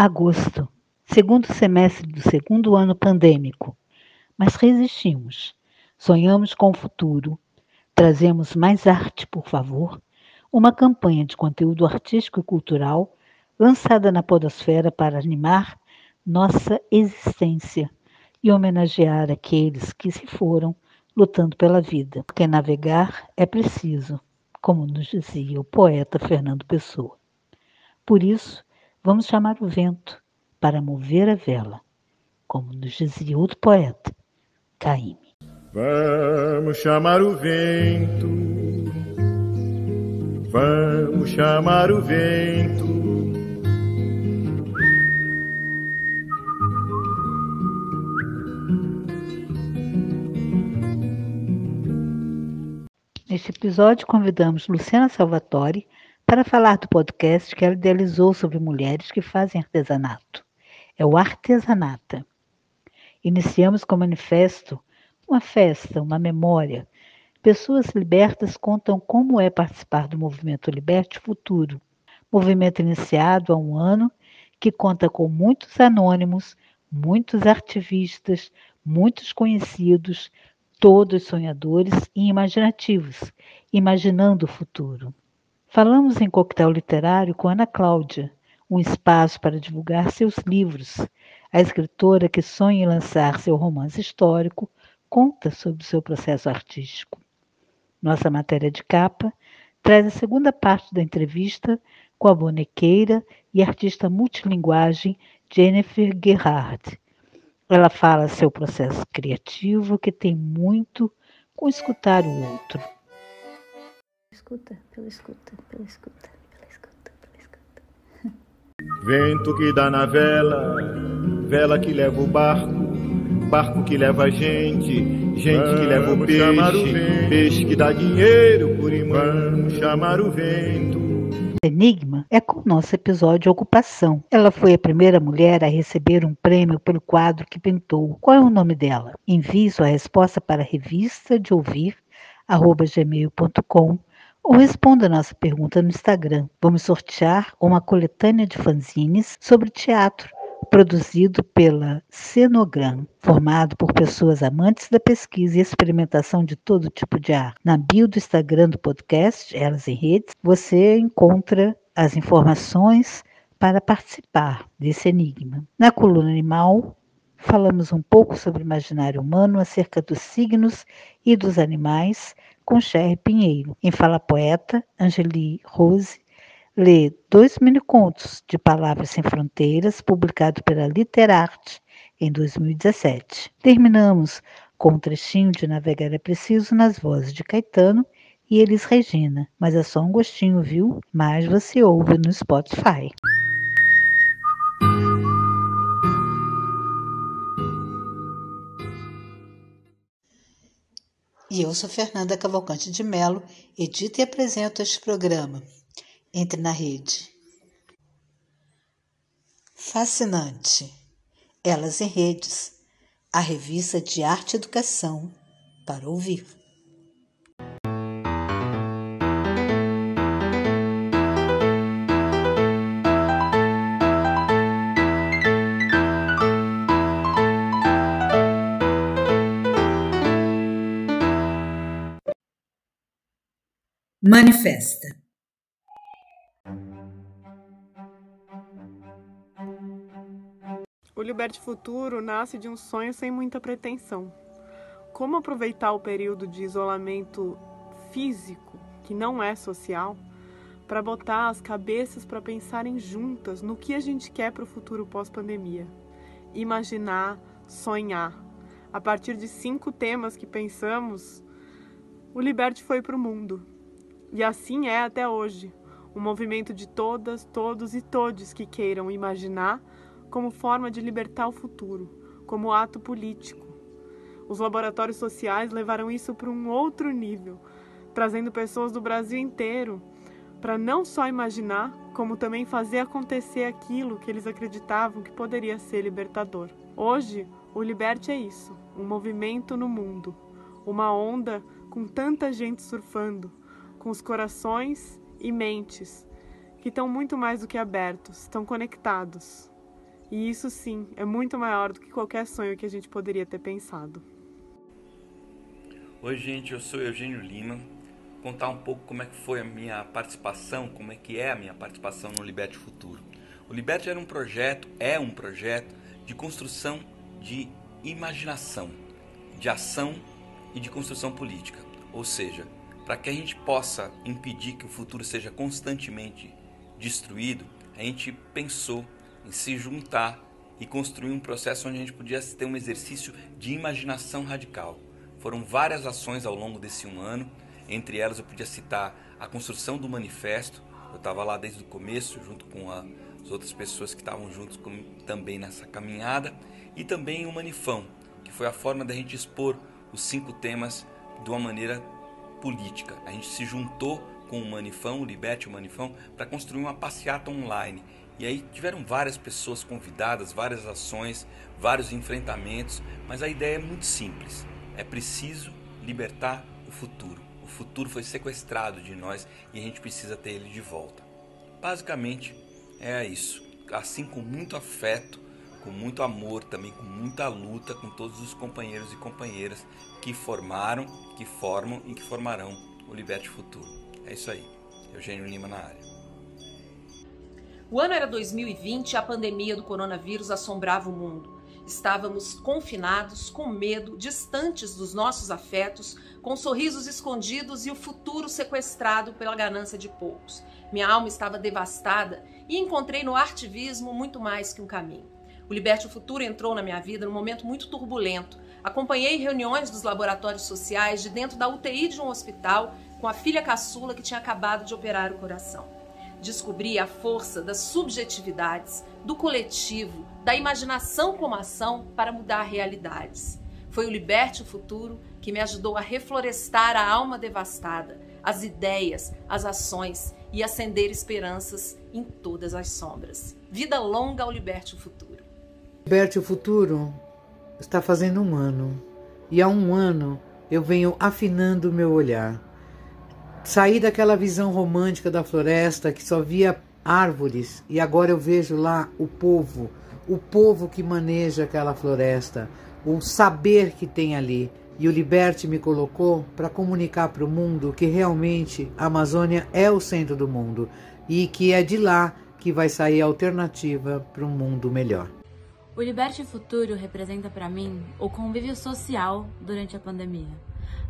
Agosto, segundo semestre do segundo ano pandêmico. Mas resistimos. Sonhamos com o futuro. Trazemos mais arte, por favor. Uma campanha de conteúdo artístico e cultural lançada na Podosfera para animar nossa existência e homenagear aqueles que se foram lutando pela vida. Porque navegar é preciso, como nos dizia o poeta Fernando Pessoa. Por isso, vamos chamar o vento para mover a vela, como nos dizia outro poeta, Caíme. Vamos chamar o vento, vamos chamar o vento. Neste episódio, convidamos Luciana Salvatore para falar do podcast que ela idealizou sobre mulheres que fazem artesanato. É o Artesanata. Iniciamos com o manifesto uma festa, uma memória. Pessoas libertas contam como é participar do movimento Liberte Futuro, movimento iniciado há um ano que conta com muitos anônimos, muitos ativistas, muitos conhecidos, todos sonhadores e imaginativos, imaginando o futuro. Falamos em coquetel literário com Ana Cláudia, um espaço para divulgar seus livros. A escritora que sonha em lançar seu romance histórico conta sobre o seu processo artístico. Nossa matéria de capa traz a segunda parte da entrevista com a bonequeira e artista multilinguagem Jennifer Gerhard. Ela fala seu processo criativo que tem muito com escutar o outro escuta, pela escuta, pela escuta, pela escuta, pela escuta. Vento que dá na vela, vela que leva o barco, barco que leva a gente, gente Vamos que leva o peixe, o peixe que dá dinheiro por imã. Vamos chamar o vento. Enigma é com o nosso episódio Ocupação. Ela foi a primeira mulher a receber um prêmio pelo quadro que pintou. Qual é o nome dela? Envie sua resposta para a revista de ouvir gmail.com ou responda a nossa pergunta no Instagram. Vamos sortear uma coletânea de fanzines sobre teatro, produzido pela Cenogram, formado por pessoas amantes da pesquisa e experimentação de todo tipo de arte. Na bio do Instagram do podcast, Elas em Redes, você encontra as informações para participar desse enigma. Na coluna animal, falamos um pouco sobre o imaginário humano acerca dos signos e dos animais com Cher Pinheiro. Em Fala Poeta, Angeli Rose lê dois mini-contos de Palavras Sem Fronteiras, publicado pela Literarte em 2017. Terminamos com um trechinho de Navegar é Preciso nas vozes de Caetano e Elis Regina, mas é só um gostinho, viu? Mas você ouve no Spotify. E eu sou Fernanda Cavalcante de Melo, edito e apresento este programa. Entre na rede. Fascinante. Elas em Redes, a revista de arte e educação para ouvir. Manifesta. O Liberte Futuro nasce de um sonho sem muita pretensão. Como aproveitar o período de isolamento físico, que não é social, para botar as cabeças para pensarem juntas no que a gente quer para o futuro pós-pandemia. Imaginar, sonhar. A partir de cinco temas que pensamos, o Liberte foi para o mundo. E assim é até hoje, um movimento de todas, todos e todes que queiram imaginar como forma de libertar o futuro, como ato político. Os laboratórios sociais levaram isso para um outro nível, trazendo pessoas do Brasil inteiro para não só imaginar, como também fazer acontecer aquilo que eles acreditavam que poderia ser libertador. Hoje, o Liberte é isso, um movimento no mundo, uma onda com tanta gente surfando, com os corações e mentes que estão muito mais do que abertos, estão conectados. E isso sim é muito maior do que qualquer sonho que a gente poderia ter pensado. Oi, gente, eu sou Eugênio Lima. Vou contar um pouco como é que foi a minha participação, como é que é a minha participação no Liberte Futuro. O Liberte era um projeto, é um projeto de construção de imaginação, de ação e de construção política. Ou seja, para que a gente possa impedir que o futuro seja constantemente destruído, a gente pensou em se juntar e construir um processo onde a gente pudesse ter um exercício de imaginação radical. Foram várias ações ao longo desse um ano, entre elas eu podia citar a construção do manifesto, eu estava lá desde o começo, junto com a, as outras pessoas que estavam juntos com, também nessa caminhada, e também o Manifão, que foi a forma da gente expor os cinco temas de uma maneira política. A gente se juntou com o Manifão, o Liberte o Manifão, para construir uma passeata online. E aí tiveram várias pessoas convidadas, várias ações, vários enfrentamentos, mas a ideia é muito simples. É preciso libertar o futuro. O futuro foi sequestrado de nós e a gente precisa ter ele de volta. Basicamente é isso. Assim com muito afeto, com muito amor, também com muita luta com todos os companheiros e companheiras que formaram, que formam e que formarão o Liberte Futuro. É isso aí. Eugênio Lima na área. O ano era 2020 e a pandemia do coronavírus assombrava o mundo. Estávamos confinados, com medo, distantes dos nossos afetos, com sorrisos escondidos e o futuro sequestrado pela ganância de poucos. Minha alma estava devastada e encontrei no artivismo muito mais que um caminho. O Liberte o Futuro entrou na minha vida num momento muito turbulento. Acompanhei reuniões dos laboratórios sociais de dentro da UTI de um hospital com a filha caçula que tinha acabado de operar o coração. Descobri a força das subjetividades, do coletivo, da imaginação como ação para mudar realidades. Foi o Liberte o Futuro que me ajudou a reflorestar a alma devastada, as ideias, as ações e acender esperanças em todas as sombras. Vida longa ao Liberte o Futuro. Liberte o Futuro está fazendo um ano e há um ano eu venho afinando o meu olhar. Saí daquela visão romântica da floresta que só via árvores e agora eu vejo lá o povo, o povo que maneja aquela floresta, o saber que tem ali. E o Liberte me colocou para comunicar para o mundo que realmente a Amazônia é o centro do mundo e que é de lá que vai sair a alternativa para um mundo melhor. O Liberte Futuro representa para mim o convívio social durante a pandemia.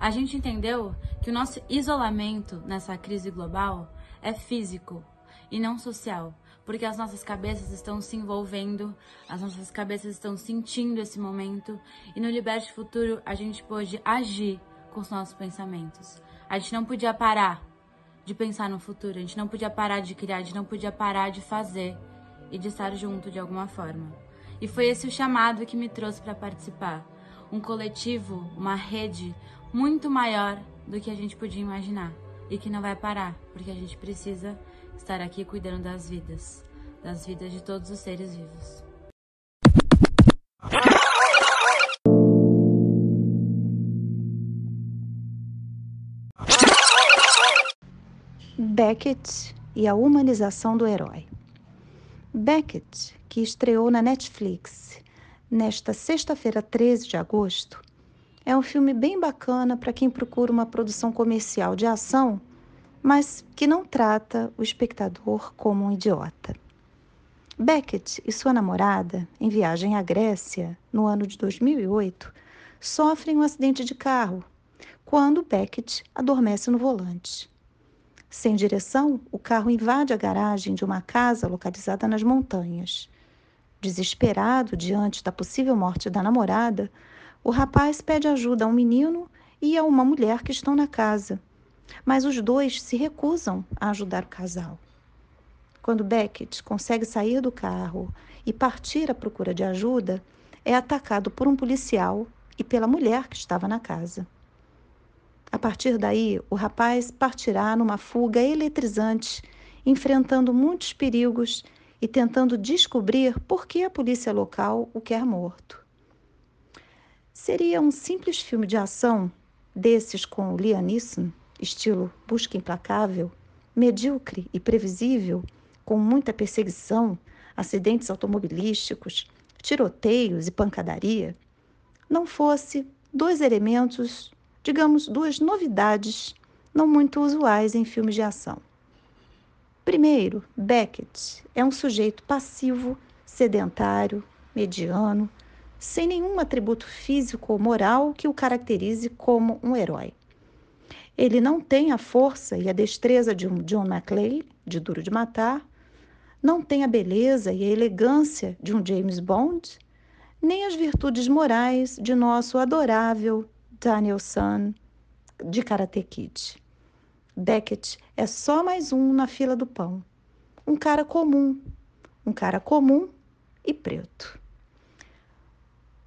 A gente entendeu que o nosso isolamento nessa crise global é físico e não social, porque as nossas cabeças estão se envolvendo, as nossas cabeças estão sentindo esse momento e no Liberte Futuro a gente pôde agir com os nossos pensamentos. A gente não podia parar de pensar no futuro, a gente não podia parar de criar, a gente não podia parar de fazer e de estar junto de alguma forma. E foi esse o chamado que me trouxe para participar. Um coletivo, uma rede muito maior do que a gente podia imaginar e que não vai parar, porque a gente precisa estar aqui cuidando das vidas, das vidas de todos os seres vivos. Beckett e a humanização do herói. Beckett que estreou na Netflix nesta sexta-feira, 13 de agosto, é um filme bem bacana para quem procura uma produção comercial de ação, mas que não trata o espectador como um idiota. Beckett e sua namorada, em viagem à Grécia, no ano de 2008, sofrem um acidente de carro quando Beckett adormece no volante. Sem direção, o carro invade a garagem de uma casa localizada nas montanhas. Desesperado diante da possível morte da namorada, o rapaz pede ajuda a um menino e a uma mulher que estão na casa, mas os dois se recusam a ajudar o casal. Quando Beckett consegue sair do carro e partir à procura de ajuda, é atacado por um policial e pela mulher que estava na casa. A partir daí, o rapaz partirá numa fuga eletrizante, enfrentando muitos perigos e tentando descobrir por que a polícia local o quer morto. Seria um simples filme de ação, desses com Liam Neeson, estilo busca implacável, medíocre e previsível, com muita perseguição, acidentes automobilísticos, tiroteios e pancadaria, não fosse dois elementos, digamos, duas novidades não muito usuais em filmes de ação. Primeiro, Beckett é um sujeito passivo, sedentário, mediano, sem nenhum atributo físico ou moral que o caracterize como um herói. Ele não tem a força e a destreza de um John McClane, de Duro de Matar, não tem a beleza e a elegância de um James Bond, nem as virtudes morais de nosso adorável Daniel San de Karate Kid. Beckett é só mais um na fila do pão. Um cara comum, um cara comum e preto.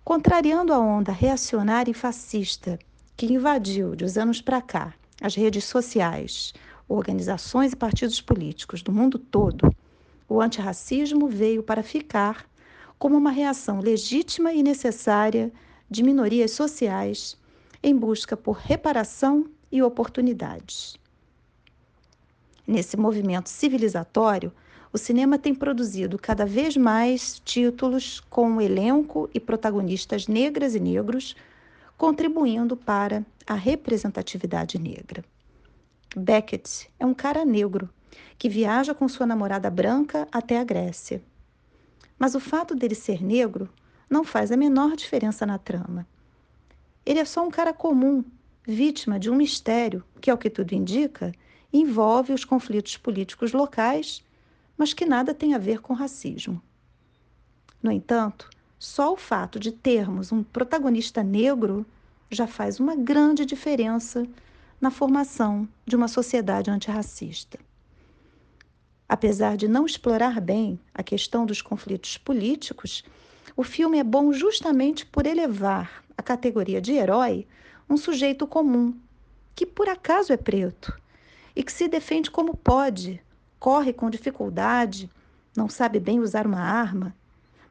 Contrariando a onda reacionária e fascista que invadiu de uns anos para cá as redes sociais, organizações e partidos políticos do mundo todo, o antirracismo veio para ficar como uma reação legítima e necessária de minorias sociais em busca por reparação e oportunidades. Nesse movimento civilizatório, o cinema tem produzido cada vez mais títulos com elenco e protagonistas negras e negros, contribuindo para a representatividade negra. Beckett é um cara negro que viaja com sua namorada branca até a Grécia. Mas o fato dele ser negro não faz a menor diferença na trama. Ele é só um cara comum, vítima de um mistério que, ao que tudo indica, envolve os conflitos políticos locais mas que nada tem a ver com racismo. No entanto, só o fato de termos um protagonista negro já faz uma grande diferença na formação de uma sociedade antirracista. Apesar de não explorar bem a questão dos conflitos políticos, o filme é bom justamente por elevar à categoria de herói um sujeito comum, que por acaso é preto e que se defende como pode corre com dificuldade, não sabe bem usar uma arma,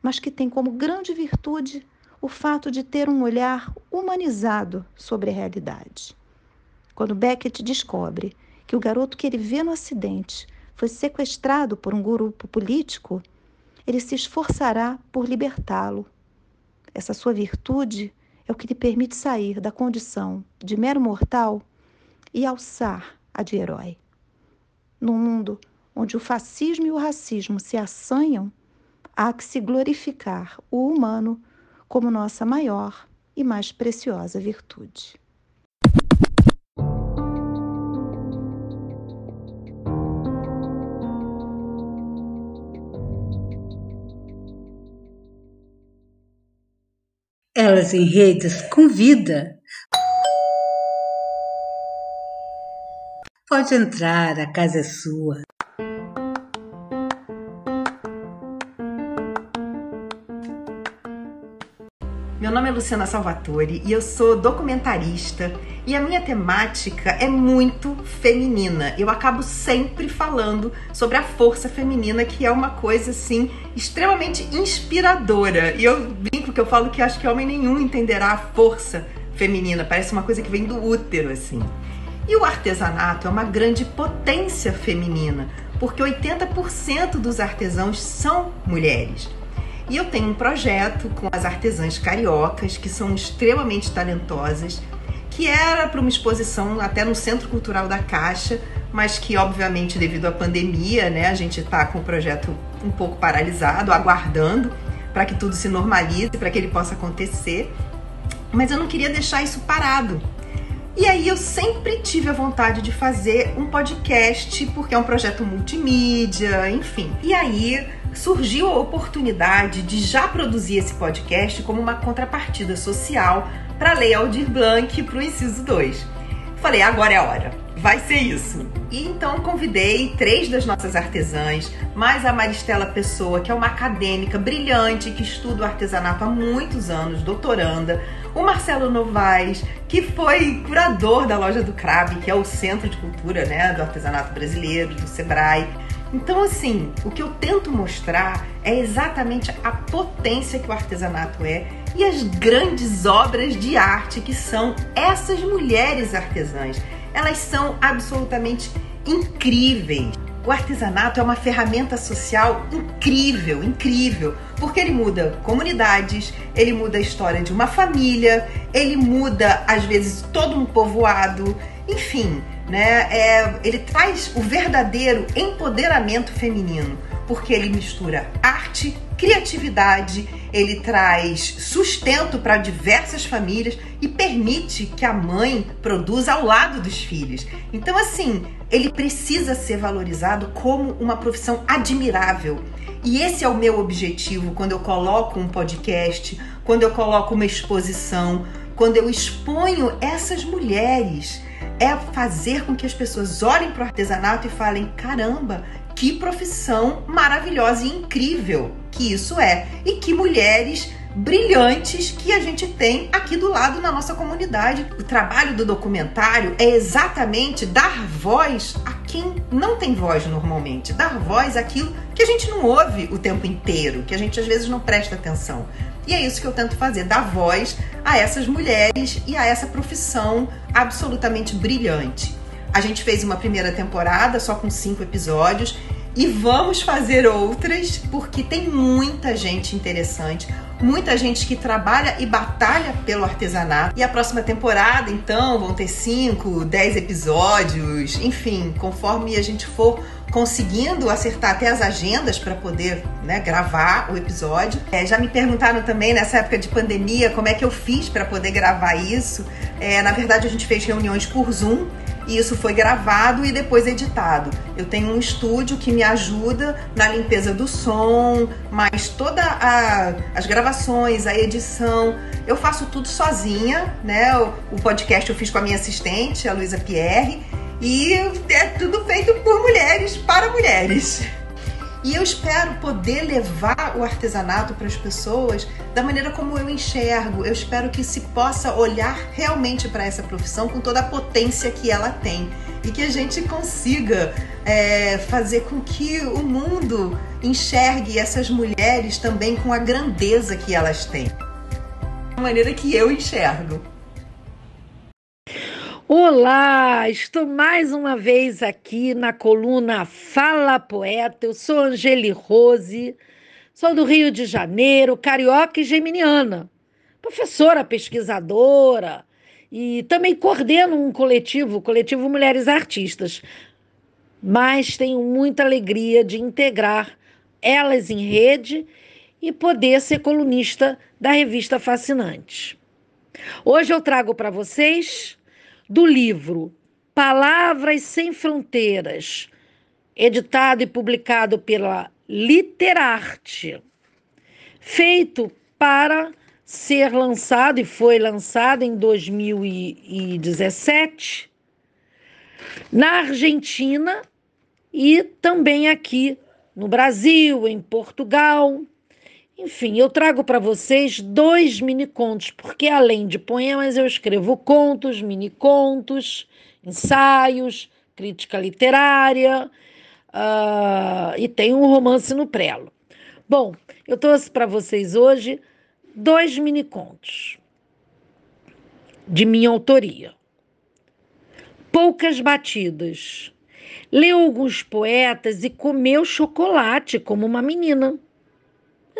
mas que tem como grande virtude o fato de ter um olhar humanizado sobre a realidade. Quando Beckett descobre que o garoto que ele vê no acidente foi sequestrado por um grupo político, ele se esforçará por libertá-lo. Essa sua virtude é o que lhe permite sair da condição de mero mortal e alçar a de herói. Num mundo onde o fascismo e o racismo se assanham, há que se glorificar o humano como nossa maior e mais preciosa virtude. Elas em Redes convida. Pode entrar, a casa é sua. Meu nome é Luciana Salvatore e eu sou documentarista e a minha temática é muito feminina. Eu acabo sempre falando sobre a força feminina, que é uma coisa assim extremamente inspiradora. E eu brinco que eu falo que acho que homem nenhum entenderá a força feminina, parece uma coisa que vem do útero assim. E o artesanato é uma grande potência feminina, porque 80% dos artesãos são mulheres. E eu tenho um projeto com as artesãs cariocas, que são extremamente talentosas, que era para uma exposição até no Centro Cultural da Caixa, mas que obviamente devido à pandemia, né, a gente está com o projeto um pouco paralisado, aguardando para que tudo se normalize, para que ele possa acontecer. Mas eu não queria deixar isso parado. E aí eu sempre tive a vontade de fazer um podcast, porque é um projeto multimídia, enfim. E aí surgiu a oportunidade de já produzir esse podcast como uma contrapartida social para a Lei Aldir Blanc para o inciso 2. Falei, agora é a hora, vai ser isso. E então convidei três das nossas artesãs, mais a Maristela Pessoa, que é uma acadêmica brilhante que estuda o artesanato há muitos anos, doutoranda, o Marcelo Novaes, que foi curador da loja do Crab, que é o centro de cultura né, do artesanato brasileiro, do Sebrae então, assim, o que eu tento mostrar é exatamente a potência que o artesanato é e as grandes obras de arte que são essas mulheres artesãs. Elas são absolutamente incríveis. o artesanato é uma ferramenta social incrível, incrível, porque ele muda comunidades, ele muda a história de uma família, ele muda às vezes todo um povoado, enfim, né? É, ele traz o verdadeiro empoderamento feminino, porque ele mistura arte, criatividade, ele traz sustento para diversas famílias e permite que a mãe produza ao lado dos filhos. Então, assim, ele precisa ser valorizado como uma profissão admirável. E esse é o meu objetivo quando eu coloco um podcast, quando eu coloco uma exposição, quando eu exponho essas mulheres. É fazer com que as pessoas olhem para o artesanato e falem: caramba, que profissão maravilhosa e incrível que isso é. E que mulheres brilhantes que a gente tem aqui do lado na nossa comunidade. O trabalho do documentário é exatamente dar voz a quem não tem voz normalmente, dar voz àquilo que a gente não ouve o tempo inteiro, que a gente às vezes não presta atenção. E é isso que eu tento fazer, dar voz a essas mulheres e a essa profissão absolutamente brilhante. A gente fez uma primeira temporada só com cinco episódios e vamos fazer outras porque tem muita gente interessante, muita gente que trabalha e batalha pelo artesanato. E a próxima temporada, então, vão ter cinco, dez episódios, enfim, conforme a gente for conseguindo acertar até as agendas para poder né, gravar o episódio. É, já me perguntaram também nessa época de pandemia como é que eu fiz para poder gravar isso. É, na verdade, a gente fez reuniões por Zoom e isso foi gravado e depois editado. Eu tenho um estúdio que me ajuda na limpeza do som, mas todas as gravações, a edição, eu faço tudo sozinha, né? O, o podcast eu fiz com a minha assistente, a Luísa Pierre, e é tudo feito por mulheres para mulheres. E eu espero poder levar o artesanato para as pessoas da maneira como eu enxergo. Eu espero que se possa olhar realmente para essa profissão com toda a potência que ela tem e que a gente consiga é, fazer com que o mundo enxergue essas mulheres também com a grandeza que elas têm. Da maneira que eu enxergo. Olá, estou mais uma vez aqui na coluna Fala Poeta. Eu sou Angeli Rose, sou do Rio de Janeiro, carioca e geminiana, professora, pesquisadora e também coordeno um coletivo, o coletivo Mulheres Artistas. Mas tenho muita alegria de integrar elas em rede e poder ser colunista da revista Fascinante. Hoje eu trago para vocês do livro Palavras Sem Fronteiras, editado e publicado pela Literarte, feito para ser lançado e foi lançado em 2017 na Argentina e também aqui no Brasil, em Portugal, enfim, eu trago para vocês dois mini contos, porque além de poemas eu escrevo contos, mini contos, ensaios, crítica literária uh, e tenho um romance no prelo. Bom, eu trouxe para vocês hoje dois mini contos de minha autoria. Poucas batidas. Leu alguns poetas e comeu chocolate como uma menina.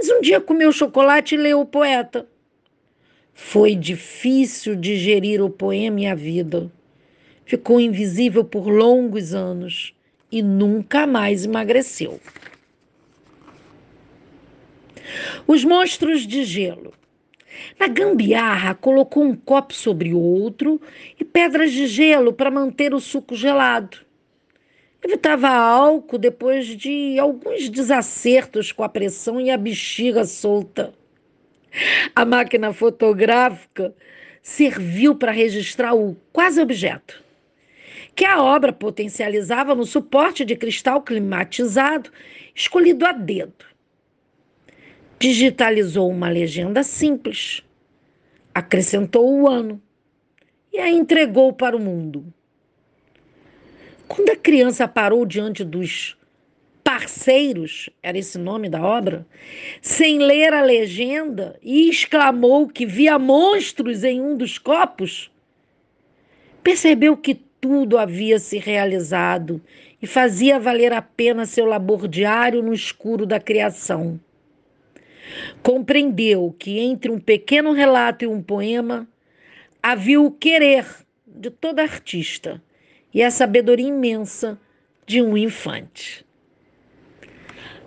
Mas um dia comeu chocolate e leu o poeta. Foi difícil digerir o poema e a vida. Ficou invisível por longos anos e nunca mais emagreceu. Os monstros de gelo. Na gambiarra, colocou um copo sobre outro e pedras de gelo para manter o suco gelado. Evitava álcool depois de alguns desacertos com a pressão e a bexiga solta. A máquina fotográfica serviu para registrar o quase objeto, que a obra potencializava no suporte de cristal climatizado, escolhido a dedo. Digitalizou uma legenda simples, acrescentou o ano e a entregou para o mundo. Quando a criança parou diante dos parceiros, era esse nome da obra, sem ler a legenda e exclamou que via monstros em um dos copos, percebeu que tudo havia se realizado e fazia valer a pena seu labor diário no escuro da criação. Compreendeu que entre um pequeno relato e um poema havia o querer de toda artista e a sabedoria imensa de um infante.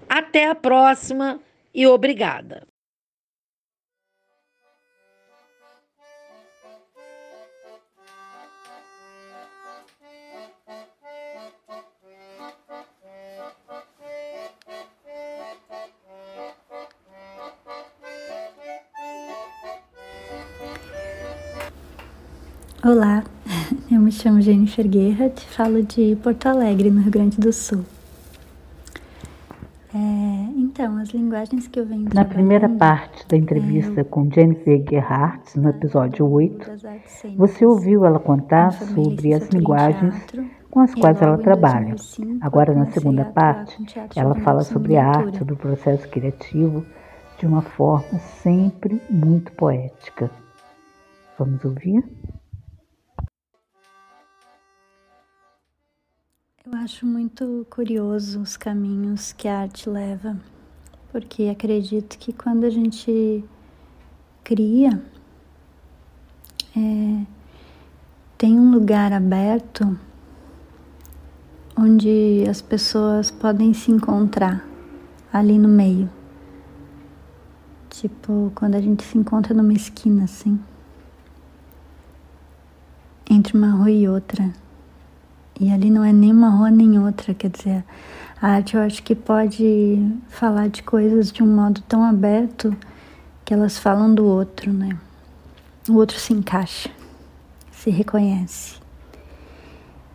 Até a próxima e obrigada. Olá, eu me chamo Jennifer Gerhardt, falo de Porto Alegre, no Rio Grande do Sul. É, então, as linguagens que eu venho Na primeira parte da entrevista é, com Jennifer Gerhardt, no episódio 8, você ouviu ela contar sobre as linguagens com as quais ela trabalha. Agora, na segunda parte, ela fala sobre a arte do processo criativo de uma forma sempre muito poética. Vamos ouvir? Eu acho muito curioso os caminhos que a arte leva, porque acredito que quando a gente cria, é, tem um lugar aberto onde as pessoas podem se encontrar ali no meio. Tipo, quando a gente se encontra numa esquina assim, entre uma rua e outra e ali não é nem uma rua nem outra, quer dizer, a arte eu acho que pode falar de coisas de um modo tão aberto que elas falam do outro, né? O outro se encaixa, se reconhece.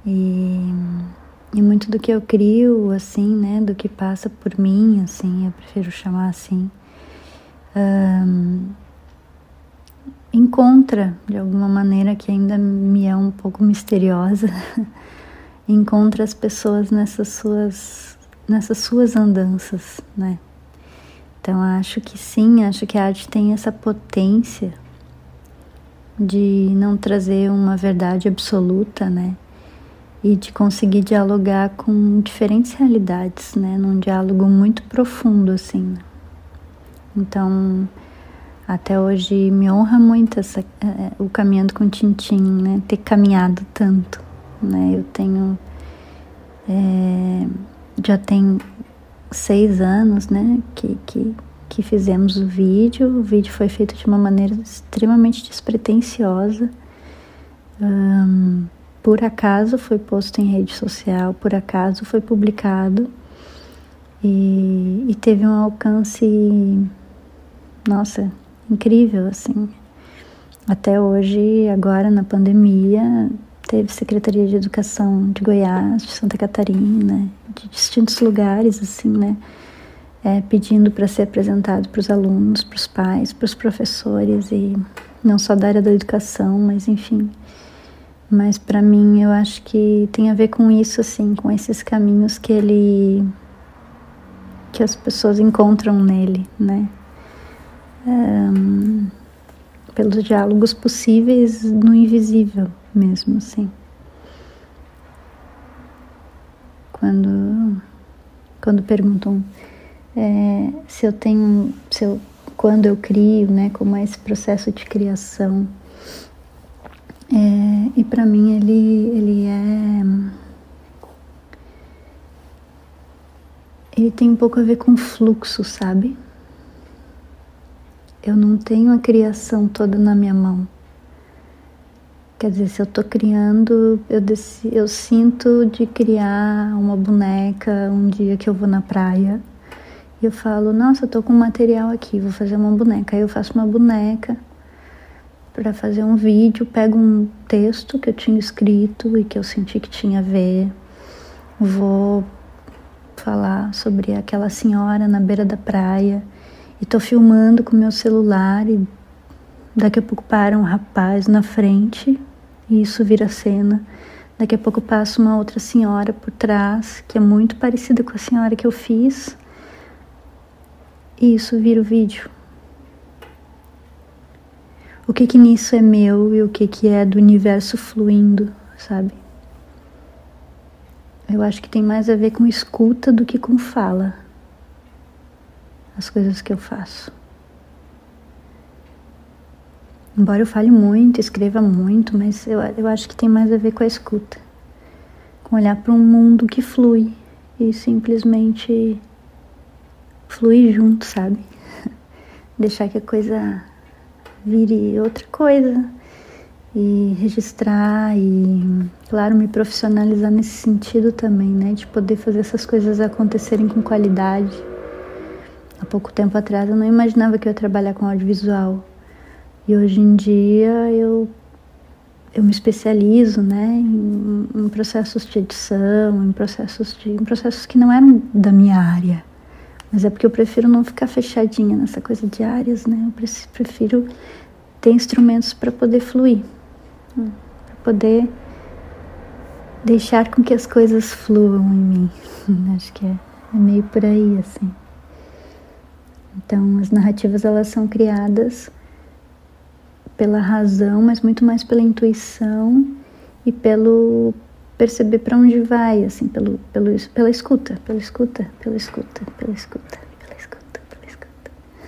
E, e muito do que eu crio, assim, né, do que passa por mim, assim, eu prefiro chamar assim, um, encontra de alguma maneira que ainda me é um pouco misteriosa encontra as pessoas nessas suas nessas suas andanças, né? Então acho que sim, acho que a arte tem essa potência de não trazer uma verdade absoluta, né? E de conseguir dialogar com diferentes realidades, né? Num diálogo muito profundo, assim. Então, até hoje me honra muito essa, é, o caminhando com Tintim, né? Ter caminhado tanto né? Eu tenho é, já tem seis anos, né? Que, que, que fizemos o vídeo. O vídeo foi feito de uma maneira extremamente despretensiosa. Um, por acaso foi posto em rede social, por acaso foi publicado e, e teve um alcance, nossa, incrível assim. Até hoje, agora na pandemia, teve Secretaria de Educação de Goiás, de Santa Catarina, de distintos lugares, assim, né? É, pedindo para ser apresentado para os alunos, para os pais, para os professores e não só da área da educação, mas enfim. Mas para mim eu acho que tem a ver com isso, assim, com esses caminhos que ele que as pessoas encontram nele, né? Um, pelos diálogos possíveis no invisível, mesmo assim. Quando, quando perguntam é, se eu tenho, se eu, quando eu crio, né, como é esse processo de criação. É, e para mim ele, ele é. Ele tem um pouco a ver com fluxo, sabe? Eu não tenho a criação toda na minha mão. Quer dizer, se eu estou criando, eu, eu sinto de criar uma boneca um dia que eu vou na praia. E eu falo, nossa, eu tô com material aqui, vou fazer uma boneca. Aí eu faço uma boneca para fazer um vídeo, pego um texto que eu tinha escrito e que eu senti que tinha a ver. Vou falar sobre aquela senhora na beira da praia e tô filmando com meu celular e daqui a pouco para um rapaz na frente e isso vira cena. Daqui a pouco passa uma outra senhora por trás, que é muito parecida com a senhora que eu fiz. E isso vira o vídeo. O que que nisso é meu e o que que é do universo fluindo, sabe? eu acho que tem mais a ver com escuta do que com fala. As coisas que eu faço. Embora eu fale muito, escreva muito, mas eu, eu acho que tem mais a ver com a escuta. Com olhar para um mundo que flui e simplesmente fluir junto, sabe? Deixar que a coisa vire outra coisa e registrar e, claro, me profissionalizar nesse sentido também, né? De poder fazer essas coisas acontecerem com qualidade. Há pouco tempo atrás eu não imaginava que eu ia trabalhar com audiovisual. E hoje em dia eu, eu me especializo né, em, em processos de edição, em processos, de, em processos que não eram da minha área. Mas é porque eu prefiro não ficar fechadinha nessa coisa de áreas, né? Eu prefiro ter instrumentos para poder fluir para poder deixar com que as coisas fluam em mim. Acho que é, é meio por aí assim. Então, as narrativas elas são criadas pela razão, mas muito mais pela intuição e pelo perceber para onde vai, assim, pelo, pelo, pela escuta, pela escuta, pela escuta, pela escuta.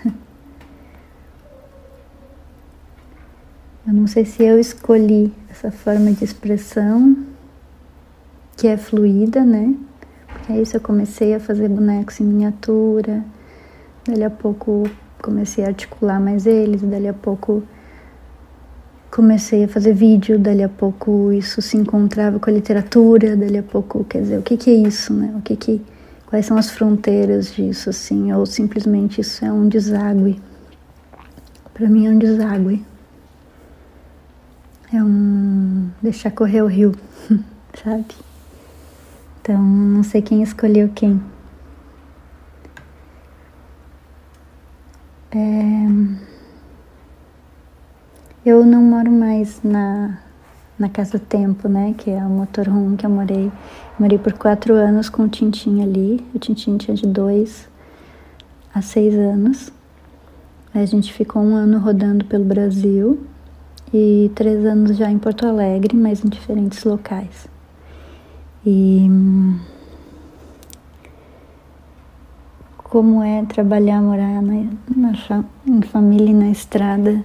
Eu não sei se eu escolhi essa forma de expressão que é fluida, né? Porque é isso eu comecei a fazer bonecos em miniatura, dali a pouco comecei a articular mais eles, dali a pouco comecei a fazer vídeo, dali a pouco isso se encontrava com a literatura, dali a pouco, quer dizer, o que que é isso, né? O que que quais são as fronteiras disso assim, ou simplesmente isso é um deságue. Para mim é um deságue é um deixar correr o rio, sabe? Então, não sei quem escolheu quem. É... Eu não moro mais na, na Casa Tempo, né? Que é o motorhome que eu morei. Eu morei por quatro anos com o Tintim ali. O Tintim tinha de dois a seis anos. Aí a gente ficou um ano rodando pelo Brasil e três anos já em Porto Alegre, mas em diferentes locais. E como é trabalhar, morar na, na, em família e na estrada,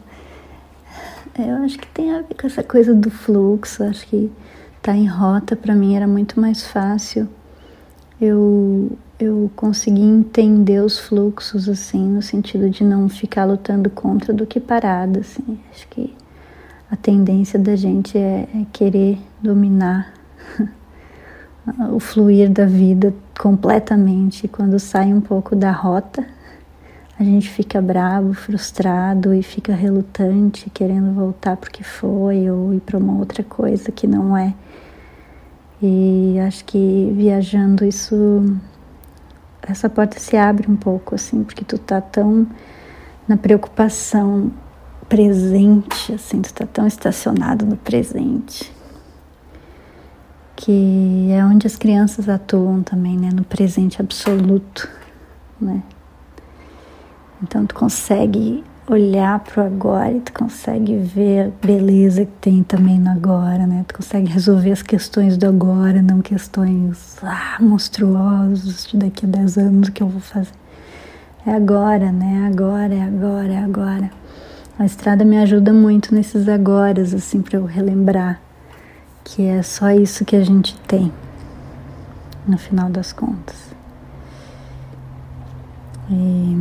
eu acho que tem a ver com essa coisa do fluxo, acho que estar tá em rota para mim era muito mais fácil. Eu eu consegui entender os fluxos assim, no sentido de não ficar lutando contra do que parada, assim. Acho que a tendência da gente é, é querer dominar o fluir da vida completamente. Quando sai um pouco da rota, a gente fica bravo, frustrado e fica relutante, querendo voltar para o que foi ou ir para uma outra coisa que não é. E acho que viajando isso essa porta se abre um pouco assim, porque tu tá tão na preocupação presente, assim, tu tá tão estacionado no presente. Que é onde as crianças atuam também, né? No presente absoluto, né? Então tu consegue olhar para o agora e tu consegue ver a beleza que tem também no agora, né? Tu consegue resolver as questões do agora, não questões ah, monstruosas de daqui a 10 anos que eu vou fazer. É agora, né? Agora, é agora, é agora. A estrada me ajuda muito nesses agoras, assim, para eu relembrar que é só isso que a gente tem, no final das contas. E,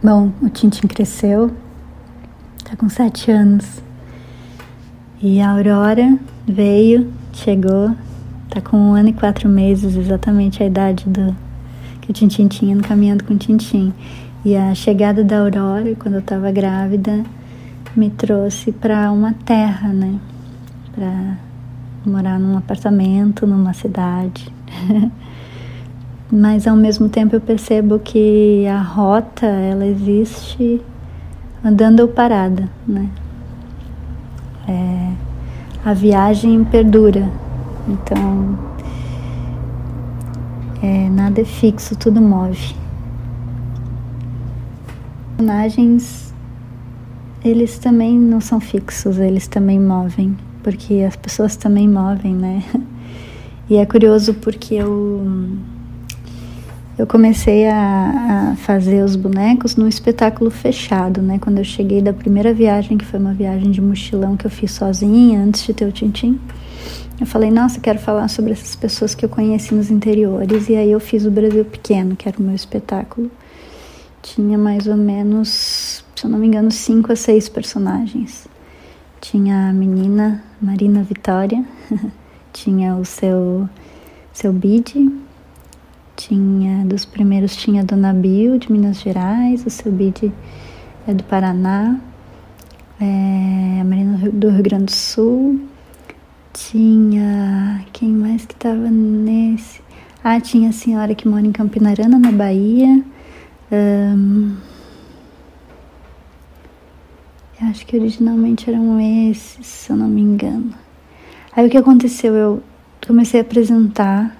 bom, o Tintin cresceu, tá com sete anos. E a Aurora veio, chegou, tá com um ano e quatro meses, exatamente a idade do que o Tintin tinha no Caminhando com o Tintin. E a chegada da Aurora, quando eu estava grávida, me trouxe para uma terra, né? Para morar num apartamento, numa cidade. Mas ao mesmo tempo eu percebo que a rota, ela existe andando ou parada, né? É, a viagem perdura. Então, é, nada é fixo, tudo move personagens eles também não são fixos, eles também movem, porque as pessoas também movem, né? E é curioso porque eu eu comecei a, a, fazer os bonecos num espetáculo fechado, né? Quando eu cheguei da primeira viagem, que foi uma viagem de mochilão que eu fiz sozinha antes de ter o Tintim, eu falei, nossa, quero falar sobre essas pessoas que eu conheci nos interiores. E aí eu fiz o Brasil Pequeno, que era o meu espetáculo. Tinha mais ou menos, se eu não me engano, cinco a seis personagens. Tinha a menina Marina Vitória, tinha o seu, seu Bide, tinha, dos primeiros tinha a Dona Bill, de Minas Gerais, o seu Bid é do Paraná, é, a Marina do Rio Grande do Sul, tinha, quem mais que estava nesse? Ah, tinha a senhora que mora em Campinarana, na Bahia, um, acho que originalmente eram esses, se eu não me engano. Aí o que aconteceu? Eu comecei a apresentar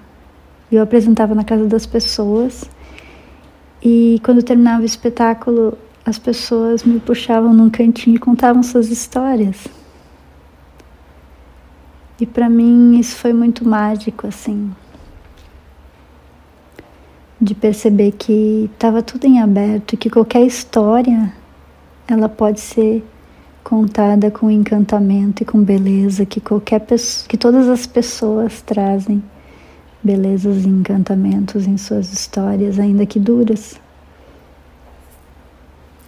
eu apresentava na casa das pessoas e quando terminava o espetáculo, as pessoas me puxavam num cantinho e contavam suas histórias. E para mim isso foi muito mágico, assim, de perceber que estava tudo em aberto e que qualquer história ela pode ser contada com encantamento e com beleza que qualquer pessoa, que todas as pessoas trazem belezas e encantamentos em suas histórias, ainda que duras.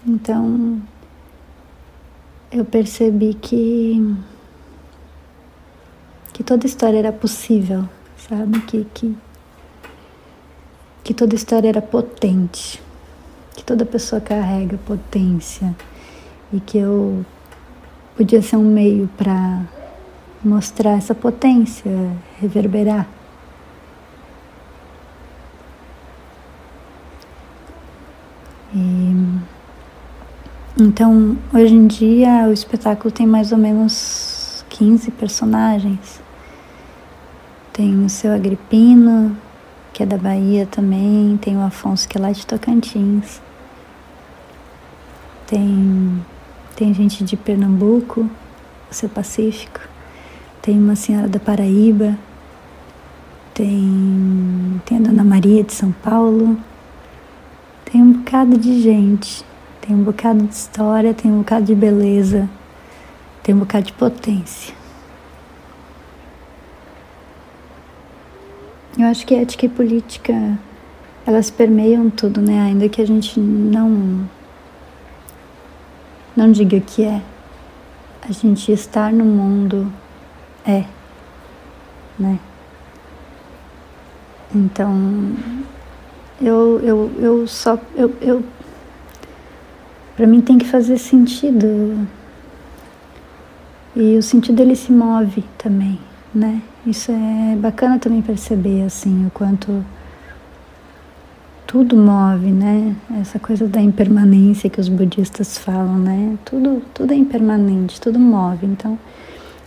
Então, eu percebi que que toda história era possível, sabe? Que, que, que toda história era potente, que toda pessoa carrega potência e que eu podia ser um meio para mostrar essa potência, reverberar. E, então, hoje em dia, o espetáculo tem mais ou menos 15 personagens. Tem o seu Agripino, que é da Bahia também, tem o Afonso, que é lá de Tocantins. Tem, tem gente de Pernambuco, o seu Pacífico. Tem uma senhora da Paraíba. Tem, tem a Dona Maria de São Paulo tem um bocado de gente, tem um bocado de história, tem um bocado de beleza, tem um bocado de potência. Eu acho que ética e política elas permeiam tudo, né? Ainda que a gente não não diga que é, a gente estar no mundo é, né? Então eu, eu, eu só. Eu, eu, para mim tem que fazer sentido. E o sentido ele se move também, né? Isso é bacana também perceber, assim, o quanto tudo move, né? Essa coisa da impermanência que os budistas falam, né? Tudo, tudo é impermanente, tudo move. Então,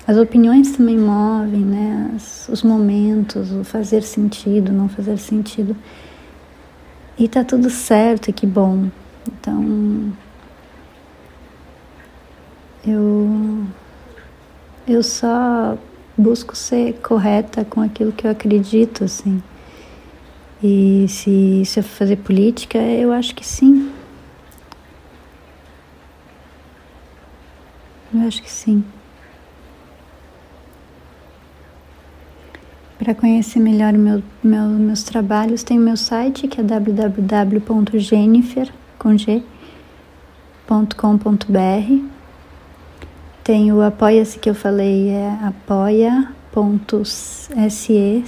as opiniões também movem, né? As, os momentos, o fazer sentido, não fazer sentido. E tá tudo certo, e que bom. Então, eu eu só busco ser correta com aquilo que eu acredito, assim. E se isso é fazer política, eu acho que sim. Eu acho que sim. Para conhecer melhor meu, meu, meus trabalhos, tem o meu site que é www.jennifer.com.br. Tem o Apoia-se que eu falei, é apoia.se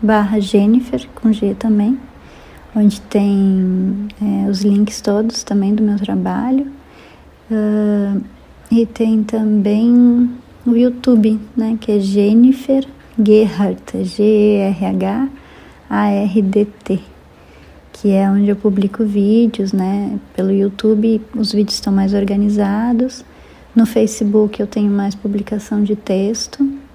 barra Jennifer, com G também, onde tem é, os links todos também do meu trabalho. Uh, e tem também o YouTube, né, que é Jennifer Gerhardt, G-E-R-H-A-R-D-T, que é onde eu publico vídeos, né? Pelo YouTube os vídeos estão mais organizados. No Facebook eu tenho mais publicação de texto.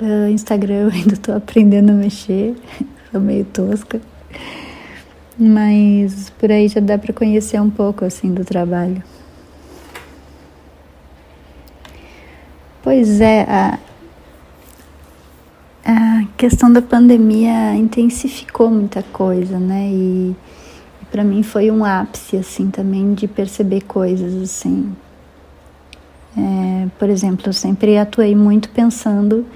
Uh, Instagram eu ainda estou aprendendo a mexer, sou meio tosca. Mas por aí já dá para conhecer um pouco assim do trabalho. Pois é, a, ah, questão da pandemia intensificou muita coisa, né? E, e para mim foi um ápice, assim, também de perceber coisas, assim. É, por exemplo, eu sempre atuei muito pensando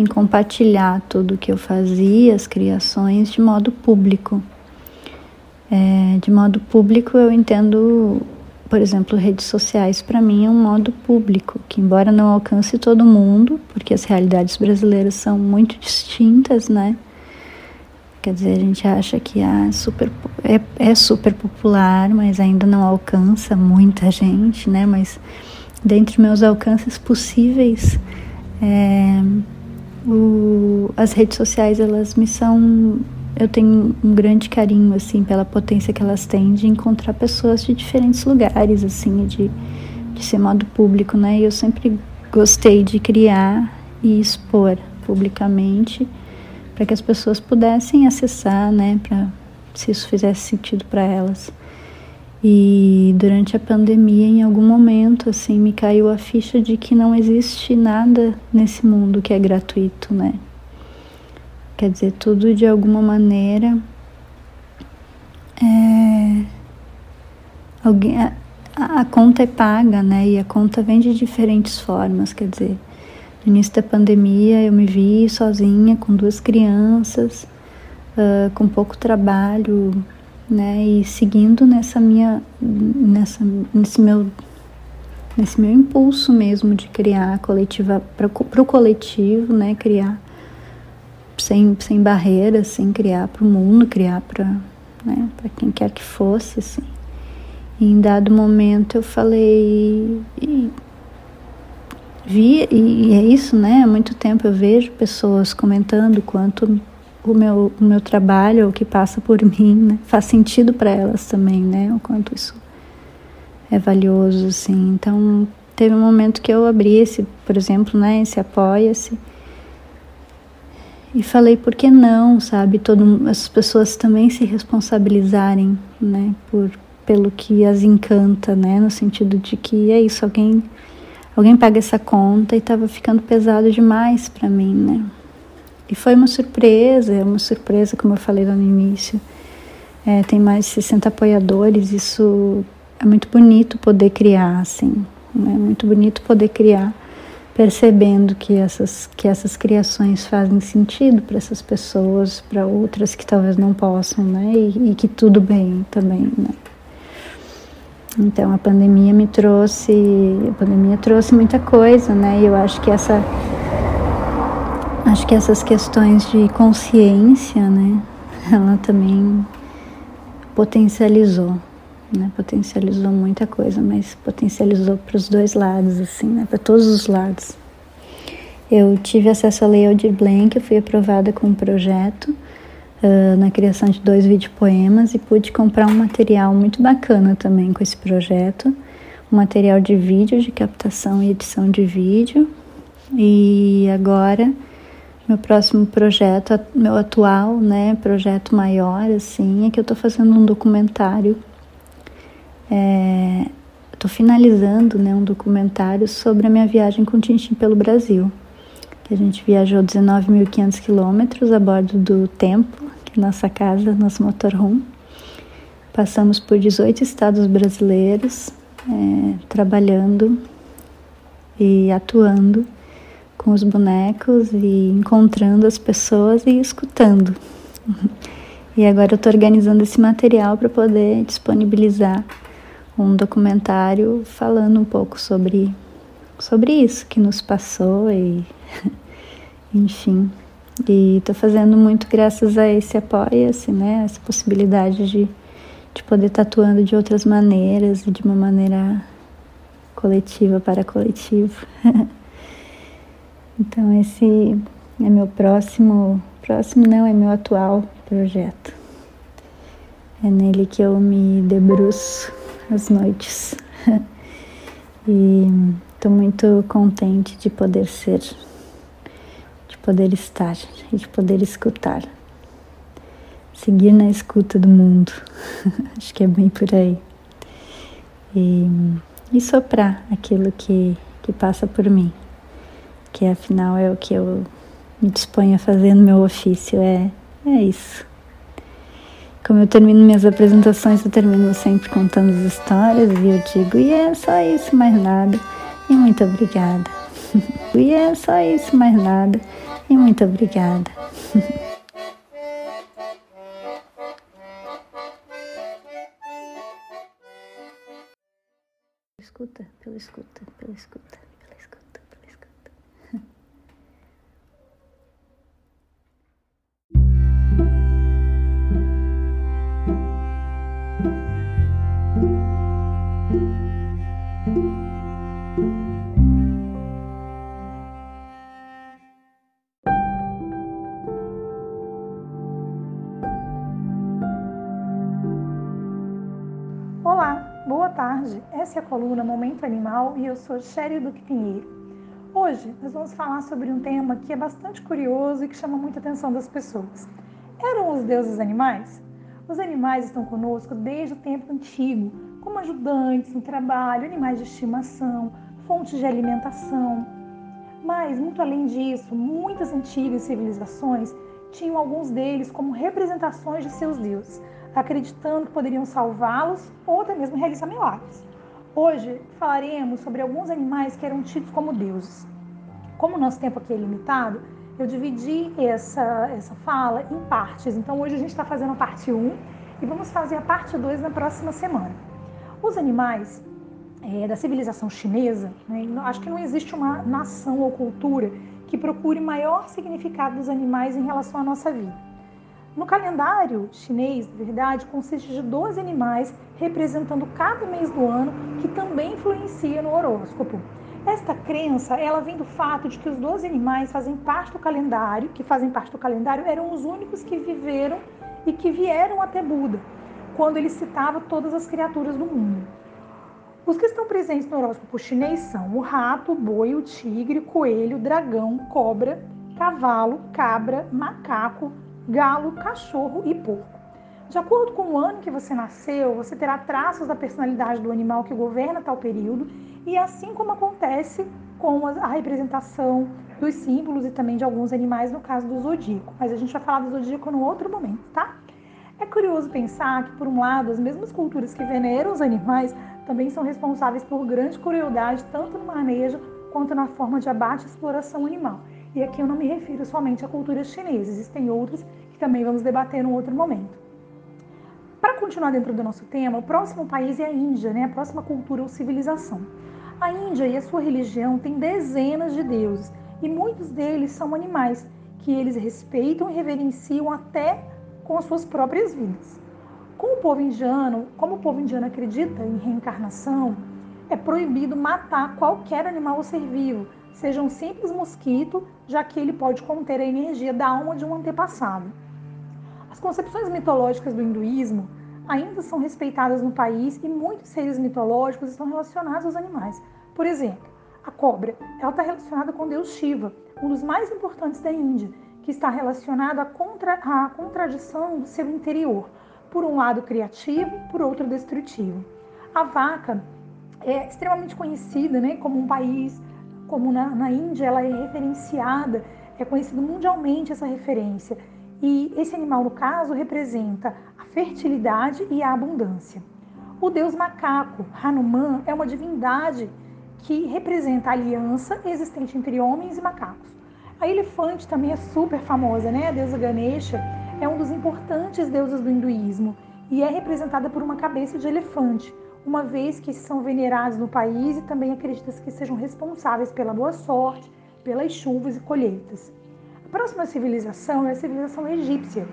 em compartilhar tudo que eu fazia, as criações, de modo público. É, de modo público, eu entendo por exemplo, redes sociais para mim é um modo público, que embora não alcance todo mundo, porque as realidades brasileiras são muito distintas, né? Quer dizer, a gente acha que é super, é, é super popular, mas ainda não alcança muita gente, né? Mas dentre meus alcances possíveis, é, o, as redes sociais elas me são eu tenho um grande carinho assim pela potência que elas têm de encontrar pessoas de diferentes lugares assim de, de ser modo público né? E eu sempre gostei de criar e expor publicamente para que as pessoas pudessem acessar né? Para se isso fizesse sentido para elas e durante a pandemia em algum momento assim me caiu a ficha de que não existe nada nesse mundo que é gratuito né Quer dizer, tudo de alguma maneira é, alguém, a, a, conta é paga, né? E a conta vem de diferentes formas. Quer dizer, no início da pandemia eu me vi sozinha com duas crianças, uh, com pouco trabalho, né? E seguindo nessa minha, nessa, nesse meu nesse meu impulso mesmo de criar coletiva para o coletivo, né? Criar sem, sem barreiras, sem criar para o mundo, criar para né, quem quer que fosse, assim. E em dado momento eu falei, e, vi, e é isso, né? Há muito tempo eu vejo pessoas comentando quanto o meu, o meu trabalho, o que passa por mim, né, faz sentido para elas também, né? O quanto isso é valioso, assim. Então, teve um momento que eu abri esse, por exemplo, né, esse apoia-se, e falei por que não, sabe, todo, as pessoas também se responsabilizarem, né, por pelo que as encanta, né, no sentido de que é isso, alguém alguém paga essa conta? e estava ficando pesado demais para mim, né? E foi uma surpresa, é uma surpresa, como eu falei lá no início. É, tem mais de 60 apoiadores, isso é muito bonito poder criar, assim, é muito bonito poder criar percebendo que essas, que essas criações fazem sentido para essas pessoas, para outras que talvez não possam, né? E, e, que tudo bem também, né? Então a pandemia me trouxe, a pandemia trouxe muita coisa, né? E eu acho que essa acho que essas questões de consciência, né? Ela também potencializou né? Potencializou muita coisa, mas potencializou para os dois lados, assim, né? Para todos os lados. Eu tive acesso à Lei Aldir Blanc, eu fui aprovada com um projeto uh, na criação de dois videopoemas e pude comprar um material muito bacana também com esse projeto, um material de vídeo, de captação e edição de vídeo. E agora meu próximo projeto, meu atual, né, projeto maior assim, é que eu estou fazendo um documentário Estou é, finalizando né, um documentário sobre a minha viagem com Tintin pelo Brasil. A gente viajou 19.500 quilômetros a bordo do Tempo, que é nossa casa, nosso motorhome. Passamos por 18 estados brasileiros, é, trabalhando e atuando com os bonecos e encontrando as pessoas e escutando. E agora eu estou organizando esse material para poder disponibilizar um documentário falando um pouco sobre, sobre isso que nos passou e enfim. E estou fazendo muito graças a esse apoia-se, né? Essa possibilidade de, de poder estar atuando de outras maneiras e de uma maneira coletiva para coletivo. então esse é meu próximo, próximo não, é meu atual projeto. É nele que eu me debruço as noites. e estou muito contente de poder ser, de poder estar e de poder escutar. Seguir na escuta do mundo. Acho que é bem por aí. E, e soprar aquilo que, que passa por mim, que afinal é o que eu me disponho a fazer no meu ofício. É, é isso. Como eu termino minhas apresentações, eu termino sempre contando as histórias e eu digo, e é só isso, mais nada. E muito obrigada. e é só isso, mais nada. E muito obrigada. escuta, pela escuta, pela escuta, pela escuta. Olá, boa tarde. Essa é a coluna Momento Animal e eu sou Sherry Duque Pinheiro. Hoje nós vamos falar sobre um tema que é bastante curioso e que chama muita atenção das pessoas. Os deuses animais? Os animais estão conosco desde o tempo antigo, como ajudantes no trabalho, animais de estimação, fontes de alimentação. Mas, muito além disso, muitas antigas civilizações tinham alguns deles como representações de seus deuses acreditando que poderiam salvá-los ou até mesmo realizar milagres. Hoje falaremos sobre alguns animais que eram tidos como deuses. Como o nosso tempo aqui é limitado, eu dividi essa, essa fala em partes. Então hoje a gente está fazendo a parte 1 e vamos fazer a parte 2 na próxima semana. Os animais é, da civilização chinesa, né, acho que não existe uma nação ou cultura que procure maior significado dos animais em relação à nossa vida. No calendário chinês, na verdade, consiste de 12 animais representando cada mês do ano, que também influencia no horóscopo. Esta crença, ela vem do fato de que os 12 animais fazem parte do calendário, que fazem parte do calendário, eram os únicos que viveram e que vieram até Buda, quando ele citava todas as criaturas do mundo. Os que estão presentes no horóscopo chinês são o rato, o boi, o tigre, o coelho, o dragão, cobra, cavalo, cabra, macaco, galo, cachorro e porco. De acordo com o ano que você nasceu, você terá traços da personalidade do animal que governa tal período, e assim como acontece com a representação dos símbolos e também de alguns animais, no caso do zodíaco. Mas a gente vai falar do zodíaco no outro momento, tá? É curioso pensar que, por um lado, as mesmas culturas que veneram os animais também são responsáveis por grande crueldade, tanto no manejo quanto na forma de abate e exploração animal. E aqui eu não me refiro somente à cultura chinesa, existem outras que também vamos debater em outro momento. Continuar dentro do nosso tema, o próximo país é a Índia, né? a próxima cultura ou civilização. A Índia e a sua religião têm dezenas de deuses e muitos deles são animais que eles respeitam e reverenciam até com as suas próprias vidas. Como o povo indiano, como o povo indiano acredita em reencarnação, é proibido matar qualquer animal ou ser vivo, seja um simples mosquito, já que ele pode conter a energia da alma de um antepassado. As concepções mitológicas do hinduísmo ainda são respeitadas no país e muitos seres mitológicos estão relacionados aos animais. Por exemplo, a cobra, ela está relacionada com Deus Shiva, um dos mais importantes da Índia, que está relacionado à, contra, à contradição do seu interior, por um lado criativo, por outro destrutivo. A vaca é extremamente conhecida né, como um país como na, na Índia ela é referenciada, é conhecido mundialmente essa referência. E esse animal, no caso, representa fertilidade e a abundância. O deus macaco, Hanuman, é uma divindade que representa a aliança existente entre homens e macacos. A elefante também é super famosa, né? A deusa Ganesha é um dos importantes deuses do hinduísmo e é representada por uma cabeça de elefante, uma vez que são venerados no país e também acredita-se que sejam responsáveis pela boa sorte, pelas chuvas e colheitas. A próxima civilização é a civilização egípcia.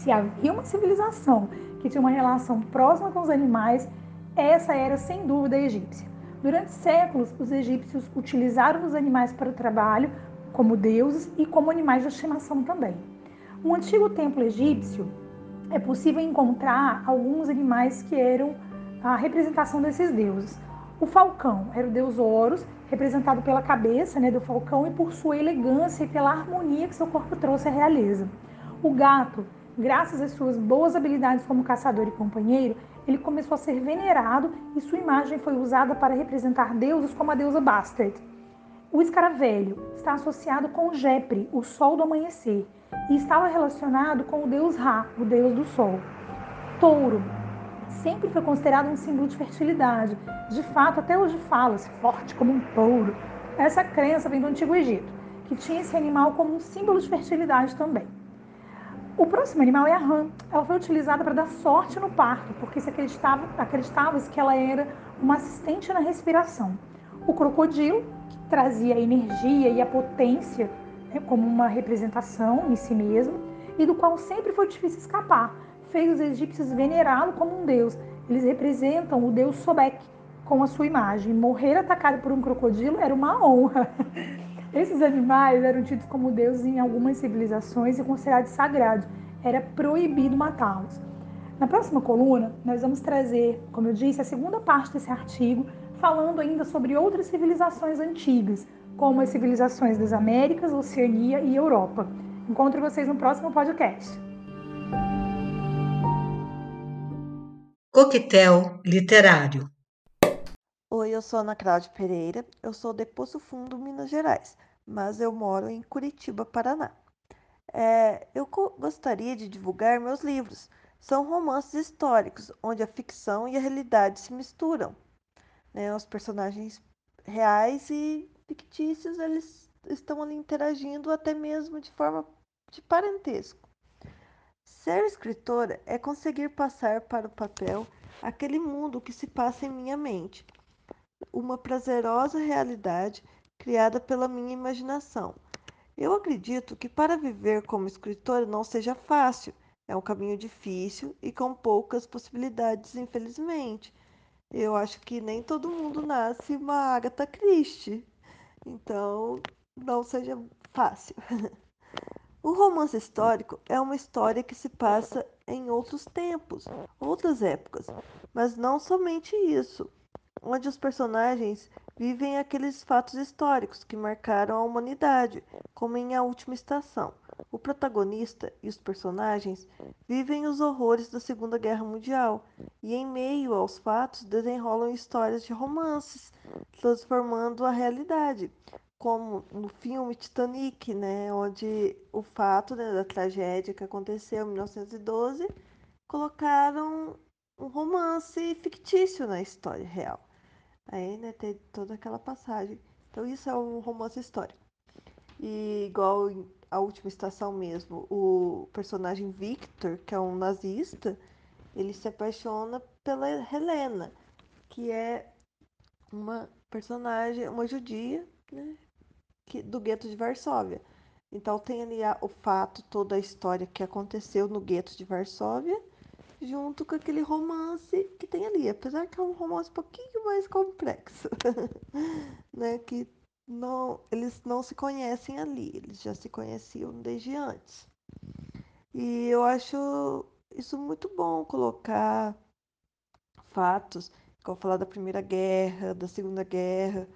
Se havia uma civilização que tinha uma relação próxima com os animais, essa era sem dúvida a egípcia. Durante séculos, os egípcios utilizaram os animais para o trabalho, como deuses e como animais de estimação também. No antigo templo egípcio, é possível encontrar alguns animais que eram a representação desses deuses. O falcão era o deus Horus, representado pela cabeça né, do falcão e por sua elegância e pela harmonia que seu corpo trouxe à realeza. O gato, graças às suas boas habilidades como caçador e companheiro, ele começou a ser venerado e sua imagem foi usada para representar deuses como a deusa Bastard. O escaravelho está associado com Jepre, o sol do amanhecer, e estava relacionado com o deus Ra, o deus do sol. Touro sempre foi considerado um símbolo de fertilidade. De fato, até hoje fala-se forte como um touro. Essa crença vem do Antigo Egito, que tinha esse animal como um símbolo de fertilidade também. O próximo animal é a rã. Ela foi utilizada para dar sorte no parto, porque se acreditava, acreditava que ela era uma assistente na respiração. O crocodilo trazia a energia e a potência né, como uma representação em si mesmo e do qual sempre foi difícil escapar. Fez os egípcios venerá-lo como um deus. Eles representam o deus Sobek com a sua imagem. Morrer atacado por um crocodilo era uma honra. Esses animais eram tidos como deuses em algumas civilizações e considerados sagrados. Era proibido matá-los. Na próxima coluna, nós vamos trazer, como eu disse, a segunda parte desse artigo, falando ainda sobre outras civilizações antigas, como as civilizações das Américas, Oceania e Europa. Encontro vocês no próximo podcast. Coquetel Literário. Oi, eu sou Ana Cláudia Pereira, eu sou de Poço Fundo, Minas Gerais, mas eu moro em Curitiba, Paraná. É, eu gostaria de divulgar meus livros. São romances históricos, onde a ficção e a realidade se misturam né? Os personagens reais e fictícios, eles estão ali interagindo até mesmo de forma de parentesco. Ser escritora é conseguir passar para o papel aquele mundo que se passa em minha mente, uma prazerosa realidade criada pela minha imaginação. Eu acredito que para viver como escritora não seja fácil, é um caminho difícil e com poucas possibilidades, infelizmente. Eu acho que nem todo mundo nasce uma Agatha Christie. Então, não seja fácil. O romance histórico é uma história que se passa em outros tempos, outras épocas, mas não somente isso, onde os personagens vivem aqueles fatos históricos que marcaram a humanidade, como em A Última Estação. O protagonista e os personagens vivem os horrores da Segunda Guerra Mundial e, em meio aos fatos, desenrolam histórias de romances, transformando a realidade, como no filme Titanic, né, onde o fato né, da tragédia que aconteceu em 1912 colocaram um romance fictício na história real. Aí, né, tem toda aquela passagem. Então, isso é um romance histórico. E igual a última estação mesmo, o personagem Victor, que é um nazista, ele se apaixona pela Helena, que é uma personagem, uma judia, né, que, do gueto de Varsóvia. Então tem ali a, o fato, toda a história que aconteceu no gueto de Varsóvia, junto com aquele romance que tem ali, apesar que é um romance um pouquinho mais complexo, né, que não, eles não se conhecem ali, eles já se conheciam desde antes. E eu acho isso muito bom colocar fatos, como falar da Primeira Guerra, da Segunda Guerra.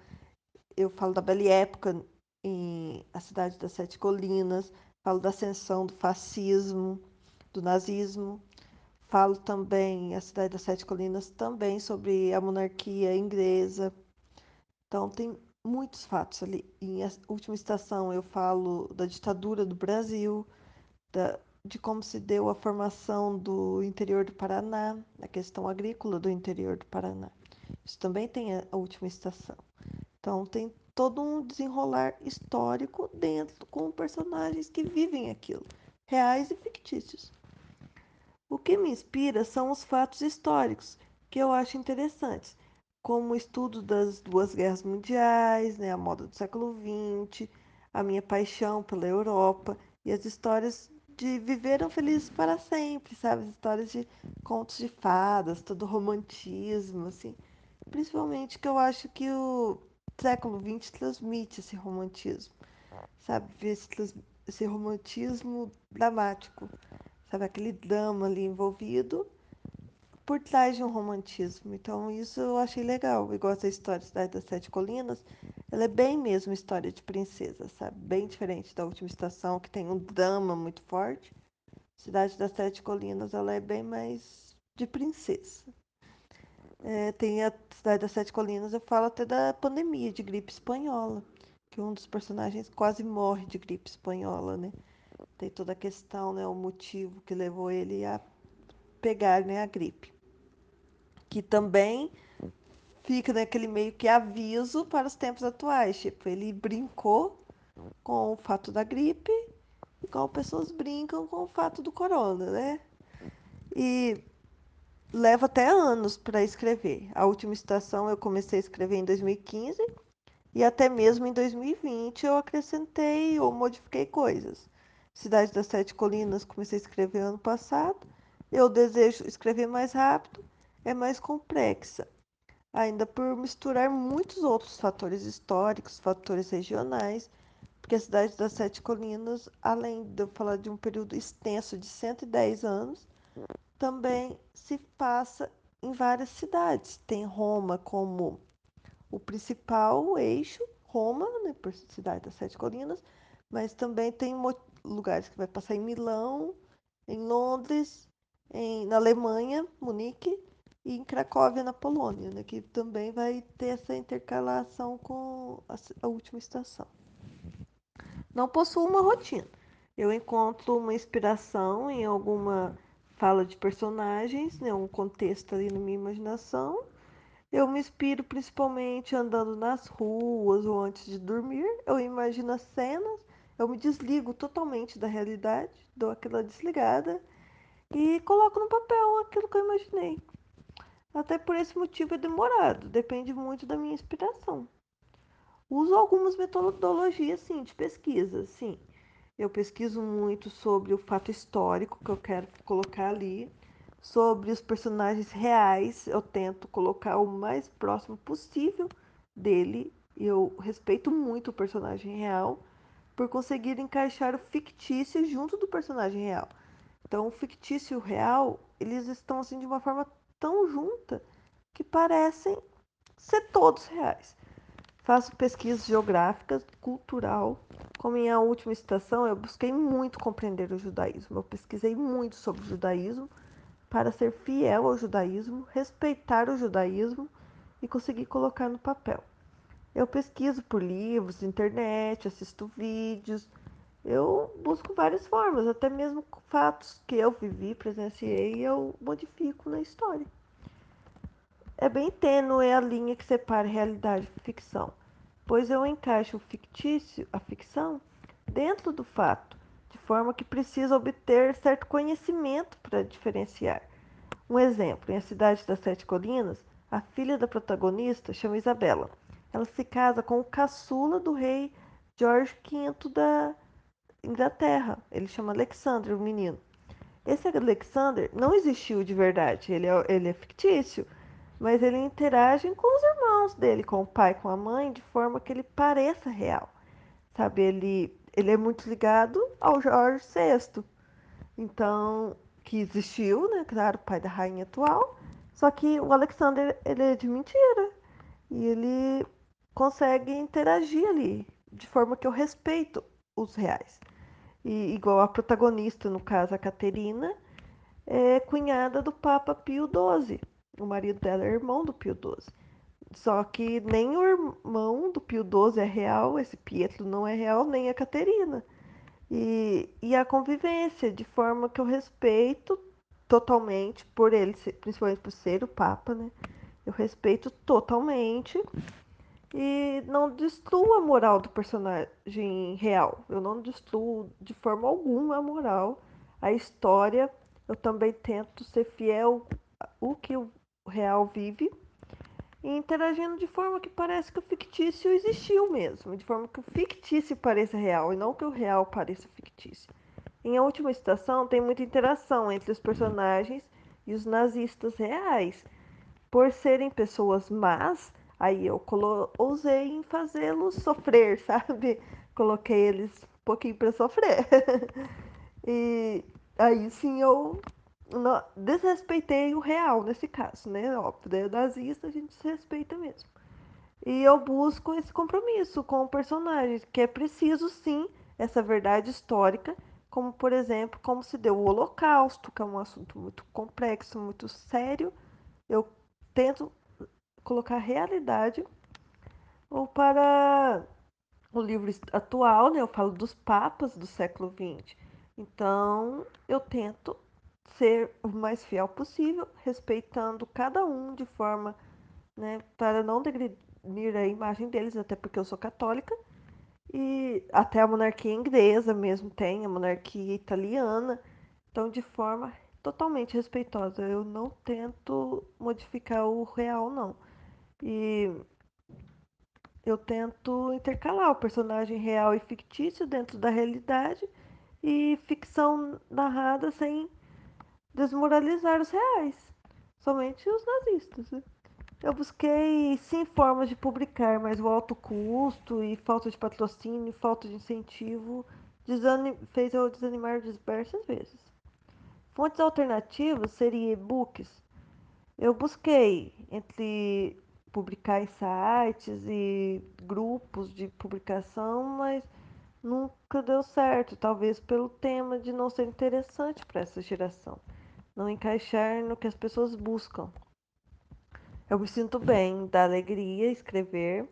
Eu falo da Belle Época em A Cidade das Sete Colinas, falo da ascensão do fascismo, do nazismo. Falo também, A Cidade das Sete Colinas, também sobre a monarquia inglesa. Então, tem muitos fatos ali. Em a última estação eu falo da ditadura do Brasil, da, de como se deu a formação do interior do Paraná, a questão agrícola do interior do Paraná. Isso também tem a, última estação. Então tem todo um desenrolar histórico dentro com personagens que vivem aquilo, reais e fictícios. O que me inspira são os fatos históricos, que eu acho interessantes como o estudo das duas guerras mundiais, né, a moda do século XX, a minha paixão pela Europa e as histórias de viveram felizes para sempre, sabe? As histórias de contos de fadas, todo romantismo, assim. Principalmente que eu acho que o século XX transmite esse romantismo, sabe? Esse, esse romantismo dramático, Aquele drama ali envolvido por trás de um romantismo. Então, isso eu achei legal. Igual essa história Cidade das Sete Colinas, ela é bem mesmo história de princesa, sabe? Bem diferente da Última Estação, que tem um drama muito forte. Cidade das Sete Colinas, ela é bem mais de princesa. É, tem a Cidade das Sete Colinas, eu falo até da pandemia de gripe espanhola. que um dos personagens quase morre de gripe espanhola, né? Tem toda a questão, né, o motivo que levou ele a pegar, né, a gripe. Que também fica naquele meio que aviso para os tempos atuais, tipo, ele brincou com o fato da gripe, igual pessoas brincam com o fato do corona, né? E leva até anos para escrever. A última estação eu comecei a escrever em 2015 e até mesmo em 2020 eu acrescentei ou modifiquei coisas. Cidade das Sete Colinas comecei a escrever ano passado. Eu desejo escrever mais rápido, é mais complexa, ainda por misturar muitos outros fatores históricos, fatores regionais, porque a Cidade das Sete Colinas, além de eu falar de um período extenso de 110 anos, também se passa em várias cidades. Tem Roma como o principal eixo, Roma, né, por cidade das Sete Colinas, mas também tem lugares que vai passar em Milão, em Londres, em, na Alemanha, Munique, e em Cracóvia, na Polônia, né, que também vai ter essa intercalação com a, a última estação. Não possuo uma rotina. Eu encontro uma inspiração em alguma fala de personagens, né, um contexto ali na minha imaginação. Eu me inspiro principalmente andando nas ruas ou antes de dormir. Eu imagino as cenas, eu me desligo totalmente da realidade, dou aquela desligada e coloco no papel aquilo que eu imaginei. Até por esse motivo é demorado, depende muito da minha inspiração. Uso algumas metodologias, sim, de pesquisa, sim. Eu pesquiso muito sobre o fato histórico que eu quero colocar ali, sobre os personagens reais, eu tento colocar o mais próximo possível dele. Eu respeito muito o personagem real por conseguir encaixar o fictício junto do personagem real. Então, o fictício e o real, eles estão assim de uma forma tão junta que parecem ser todos reais. Faço pesquisas geográficas, cultural. Como minha última estação, eu busquei muito compreender o judaísmo. Eu pesquisei muito sobre o judaísmo para ser fiel ao judaísmo, respeitar o judaísmo e conseguir colocar no papel. Eu pesquiso por livros, internet, assisto vídeos. Eu busco várias formas, até mesmo fatos que eu vivi, presenciei, eu modifico na história. É bem tênue a linha que separa realidade e ficção, pois eu encaixo o fictício, a ficção, dentro do fato, de forma que precisa obter certo conhecimento para diferenciar. Um exemplo, em A Cidade das Sete Colinas, a filha da protagonista chama Isabela. Ela se casa com o caçula do rei George V da Inglaterra. Ele chama Alexander, o menino. Esse Alexander não existiu de verdade, ele é, ele é fictício mas ele interage com os irmãos dele, com o pai, com a mãe, de forma que ele pareça real. Sabe, ele, ele é muito ligado ao Jorge VI. Então, que existiu, né? Claro, o pai da rainha atual. Só que o Alexander, ele é de mentira. E ele consegue interagir ali, de forma que eu respeito os reais. E igual a protagonista, no caso, a Caterina, é cunhada do Papa Pio XII. O marido dela é irmão do Pio XII. Só que nem o irmão do Pio XII é real, esse Pietro não é real, nem a Caterina. E, e a convivência, de forma que eu respeito totalmente por ele, principalmente por ser o Papa, né? Eu respeito totalmente e não destruo a moral do personagem real. Eu não destruo de forma alguma a moral. A história, eu também tento ser fiel o que o real vive e interagindo de forma que parece que o fictício existiu mesmo, de forma que o fictício pareça real e não que o real pareça fictício. Em A Última Estação tem muita interação entre os personagens e os nazistas reais. Por serem pessoas más, aí eu ousei em fazê-los sofrer, sabe? Coloquei eles um pouquinho para sofrer. e aí sim eu desrespeitei o real nesse caso, né? Óbvio, nazista a gente se respeita mesmo. E eu busco esse compromisso com o personagem, que é preciso sim essa verdade histórica, como por exemplo, como se deu o Holocausto, que é um assunto muito complexo, muito sério. Eu tento colocar realidade ou para um livro atual, né? Eu falo dos papas do século XX. Então, eu tento ser o mais fiel possível, respeitando cada um de forma, né, para não degradar a imagem deles, até porque eu sou católica. E até a monarquia inglesa mesmo tem, a monarquia italiana. Então, de forma totalmente respeitosa. Eu não tento modificar o real, não. E eu tento intercalar o personagem real e fictício dentro da realidade e ficção narrada sem desmoralizar os reais, somente os nazistas. Né? Eu busquei sim formas de publicar, mas o alto custo e falta de patrocínio, falta de incentivo fez eu desanimar diversas vezes. Fontes alternativas seriam e-books. Eu busquei entre publicar em sites e grupos de publicação, mas nunca deu certo, talvez pelo tema de não ser interessante para essa geração, não encaixar no que as pessoas buscam. Eu me sinto bem, dá alegria escrever,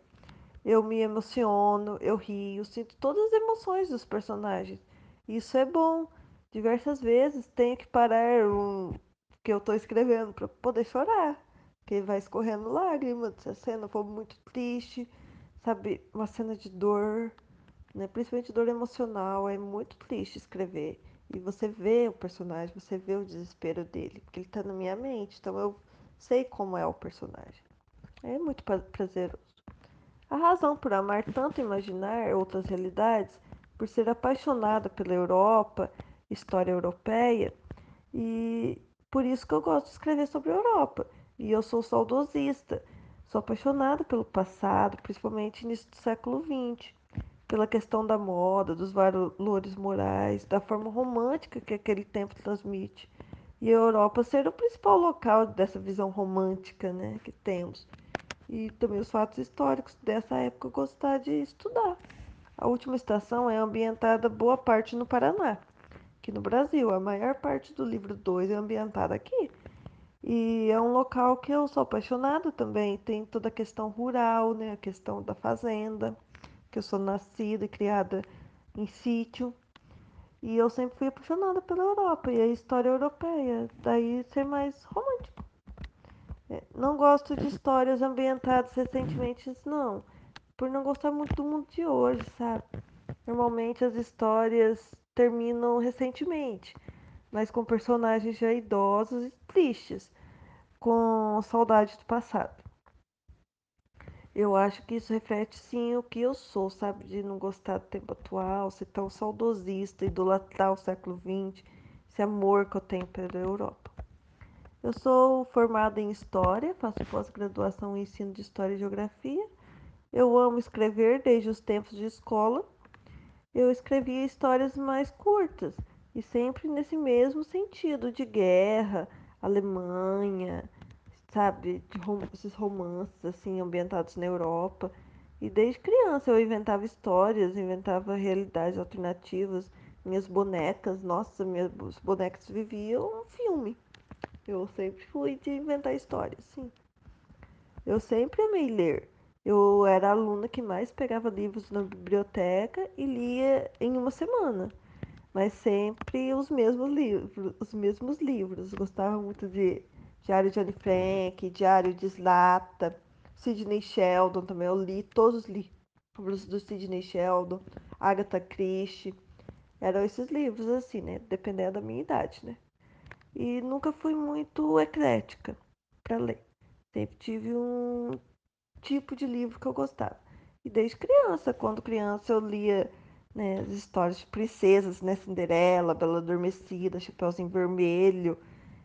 eu me emociono, eu rio, sinto todas as emoções dos personagens. Isso é bom. Diversas vezes tenho que parar o que eu estou escrevendo para poder chorar que vai escorrendo lágrimas se a cena for muito triste, sabe? Uma cena de dor, né? Principalmente dor emocional, é muito triste escrever. E você vê o personagem, você vê o desespero dele, porque ele está na minha mente, então eu sei como é o personagem. É muito prazeroso. A razão por amar tanto imaginar outras realidades, por ser apaixonada pela Europa, história europeia, e por isso que eu gosto de escrever sobre a Europa. E eu sou saudosista. Sou apaixonada pelo passado, principalmente início do século XX, pela questão da moda, dos valores morais, da forma romântica que aquele tempo transmite. E a Europa ser o principal local dessa visão romântica né, que temos. E também os fatos históricos dessa época eu gostar de estudar. A última estação é ambientada boa parte no Paraná, aqui no Brasil. A maior parte do livro 2 é ambientada aqui. E é um local que eu sou apaixonada também. Tem toda a questão rural, né? A questão da fazenda, que eu sou nascida e criada em sítio. E eu sempre fui apaixonada pela Europa e a história europeia. Daí ser mais romântico. É, não gosto de histórias ambientadas recentemente, não. Por não gostar muito do mundo de hoje, sabe? Normalmente as histórias terminam recentemente, mas com personagens já idosos e tristes com saudade do passado. Eu acho que isso reflete sim o que eu sou, sabe? De não gostar do tempo atual, ser tão saudosista, idolatrar o século XX, esse amor que eu tenho pela Europa. Eu sou formada em História, faço pós-graduação em Ensino de História e Geografia. Eu amo escrever desde os tempos de escola. Eu escrevia histórias mais curtas e sempre nesse mesmo sentido de guerra, Alemanha, sabe, rom esses romances assim ambientados na Europa. E desde criança eu inventava histórias, inventava realidades alternativas. Minhas bonecas, nossa, minhas bonecas viviam um filme. Eu sempre fui de inventar histórias, sim. Eu sempre amei ler. Eu era a aluna que mais pegava livros na biblioteca e lia em uma semana mas sempre os mesmos livros, os mesmos livros. Gostava muito de Diário de Anne Frank, Diário de Slata, Sidney Sheldon também. Eu li todos os livros do Sidney Sheldon, Agatha Christie. Eram esses livros assim, né? Dependendo da minha idade, né? E nunca fui muito eclética para ler. Sempre tive um tipo de livro que eu gostava. E desde criança, quando criança eu lia né, as histórias de princesas, né, Cinderela, Bela Adormecida, Chapeuzinho Vermelho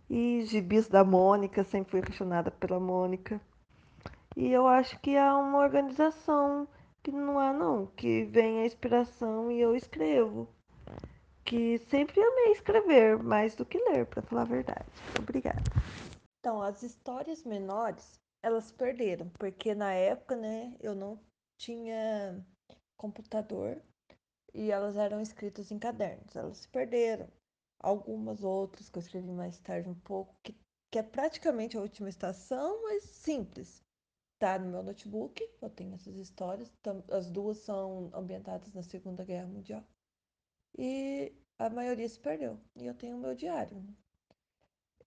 e Gibis da Mônica, sempre fui apaixonada pela Mônica. E eu acho que há uma organização que não há não, que vem a inspiração e eu escrevo. Que sempre amei escrever mais do que ler, para falar a verdade. Obrigada. Então, as histórias menores, elas perderam, porque na época, né, eu não tinha computador e elas eram escritas em cadernos. Elas se perderam. Algumas outras que eu escrevi mais tarde um pouco, que, que é praticamente a última estação, mas simples. tá no meu notebook, eu tenho essas histórias, as duas são ambientadas na Segunda Guerra Mundial. E a maioria se perdeu. E eu tenho o meu diário.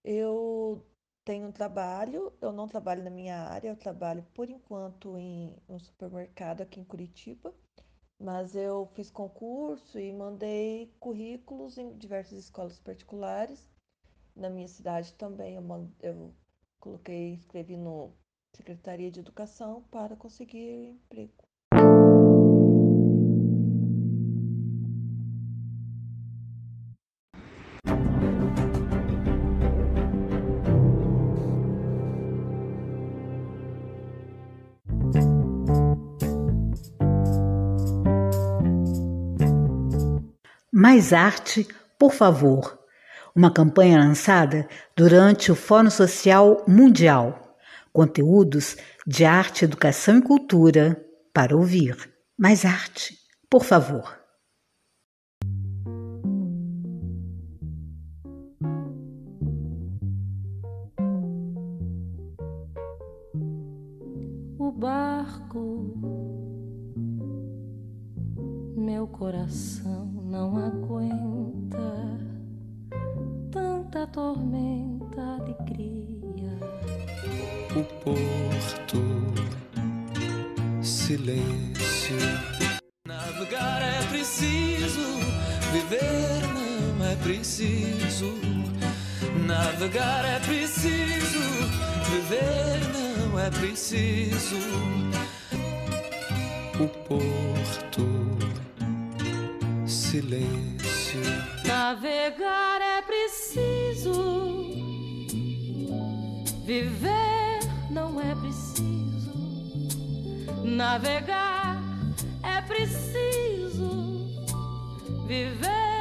Eu tenho um trabalho, eu não trabalho na minha área, eu trabalho por enquanto em um supermercado aqui em Curitiba, mas eu fiz concurso e mandei currículos em diversas escolas particulares. Na minha cidade também eu, eu coloquei, escrevi no Secretaria de Educação para conseguir emprego. Mais arte, por favor. Uma campanha lançada durante o Fórum Social Mundial. Conteúdos de arte, educação e cultura para ouvir. Mais arte, por favor. O barco, meu coração não aguenta tanta tormenta, alegria. O porto, silêncio. Navegar é preciso, viver não é preciso. Navegar é preciso, viver não é preciso. O porto silêncio. Navegar é preciso, viver não é preciso. Navegar é preciso, viver